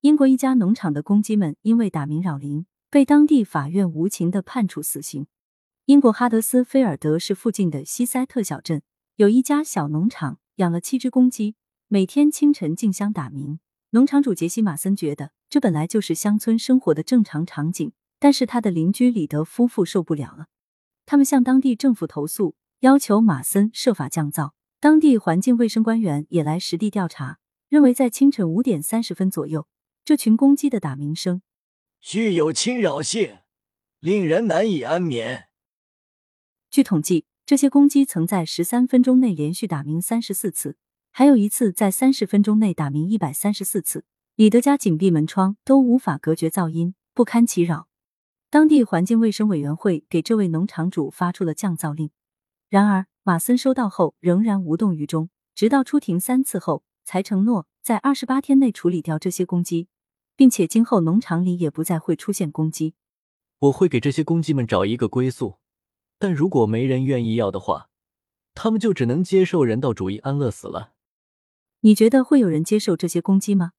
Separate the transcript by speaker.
Speaker 1: 英国一家农场的公鸡们因为打鸣扰邻，被当地法院无情的判处死刑。英国哈德斯菲尔德市附近的西塞特小镇有一家小农场，养了七只公鸡，每天清晨竞相打鸣。农场主杰西马森觉得这本来就是乡村生活的正常场景，但是他的邻居里德夫妇受不了了，他们向当地政府投诉，要求马森设法降噪。当地环境卫生官员也来实地调查，认为在清晨五点三十分左右。这群公鸡的打鸣声
Speaker 2: 具有侵扰性，令人难以安眠。
Speaker 1: 据统计，这些公鸡曾在十三分钟内连续打鸣三十四次，还有一次在三十分钟内打鸣一百三十四次。李德家紧闭门窗都无法隔绝噪音，不堪其扰。当地环境卫生委员会给这位农场主发出了降噪令，然而马森收到后仍然无动于衷，直到出庭三次后才承诺在二十八天内处理掉这些公鸡。并且今后农场里也不再会出现公鸡。
Speaker 3: 我会给这些公鸡们找一个归宿，但如果没人愿意要的话，他们就只能接受人道主义安乐死了。
Speaker 1: 你觉得会有人接受这些公鸡吗？